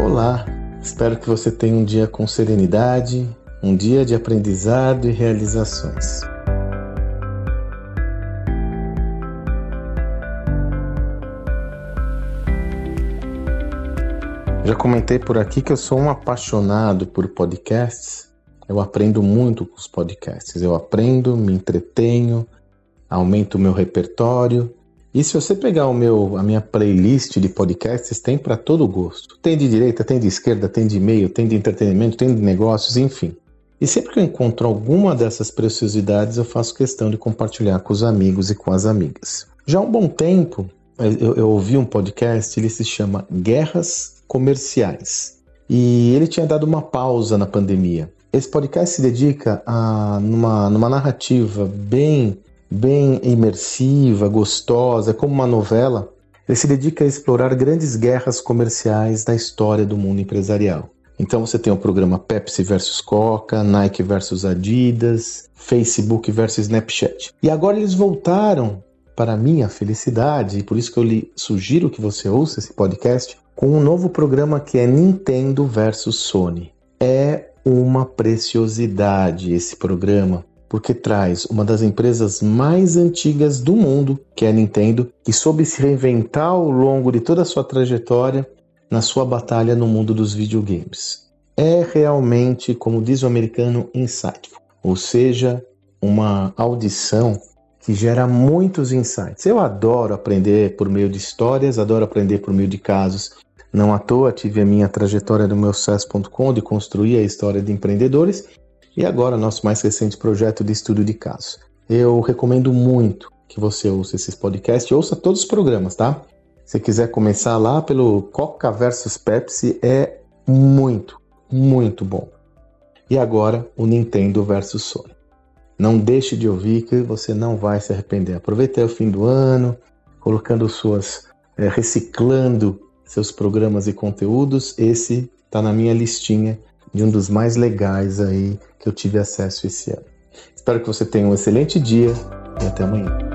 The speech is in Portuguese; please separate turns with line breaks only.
Olá, espero que você tenha um dia com serenidade, um dia de aprendizado e realizações. Já comentei por aqui que eu sou um apaixonado por podcasts. Eu aprendo muito com os podcasts. Eu aprendo, me entretenho, aumento o meu repertório e se você pegar o meu, a minha playlist de podcasts, tem para todo gosto. Tem de direita, tem de esquerda, tem de meio, tem de entretenimento, tem de negócios, enfim. E sempre que eu encontro alguma dessas preciosidades, eu faço questão de compartilhar com os amigos e com as amigas. Já há um bom tempo, eu, eu ouvi um podcast, ele se chama Guerras Comerciais. E ele tinha dado uma pausa na pandemia. Esse podcast se dedica a numa, numa narrativa bem bem imersiva, gostosa, como uma novela, ele se dedica a explorar grandes guerras comerciais da história do mundo empresarial. Então você tem o programa Pepsi versus Coca, Nike versus Adidas, Facebook versus Snapchat. E agora eles voltaram para minha felicidade, e por isso que eu lhe sugiro que você ouça esse podcast, com um novo programa que é Nintendo versus Sony. É uma preciosidade esse programa, porque traz uma das empresas mais antigas do mundo, que é a Nintendo, que soube se reinventar ao longo de toda a sua trajetória na sua batalha no mundo dos videogames. É realmente, como diz o americano, insightful, ou seja, uma audição que gera muitos insights. Eu adoro aprender por meio de histórias, adoro aprender por meio de casos. Não à toa tive a minha trajetória no meu sucesso.com de construir a história de empreendedores e agora, nosso mais recente projeto de estudo de casos. Eu recomendo muito que você ouça esses podcasts, ouça todos os programas, tá? Se quiser começar lá pelo Coca versus Pepsi, é muito, muito bom. E agora, o Nintendo versus Sony. Não deixe de ouvir que você não vai se arrepender. Aproveite o fim do ano, colocando suas, é, reciclando seus programas e conteúdos. Esse está na minha listinha de um dos mais legais aí que eu tive acesso esse ano. Espero que você tenha um excelente dia e até amanhã.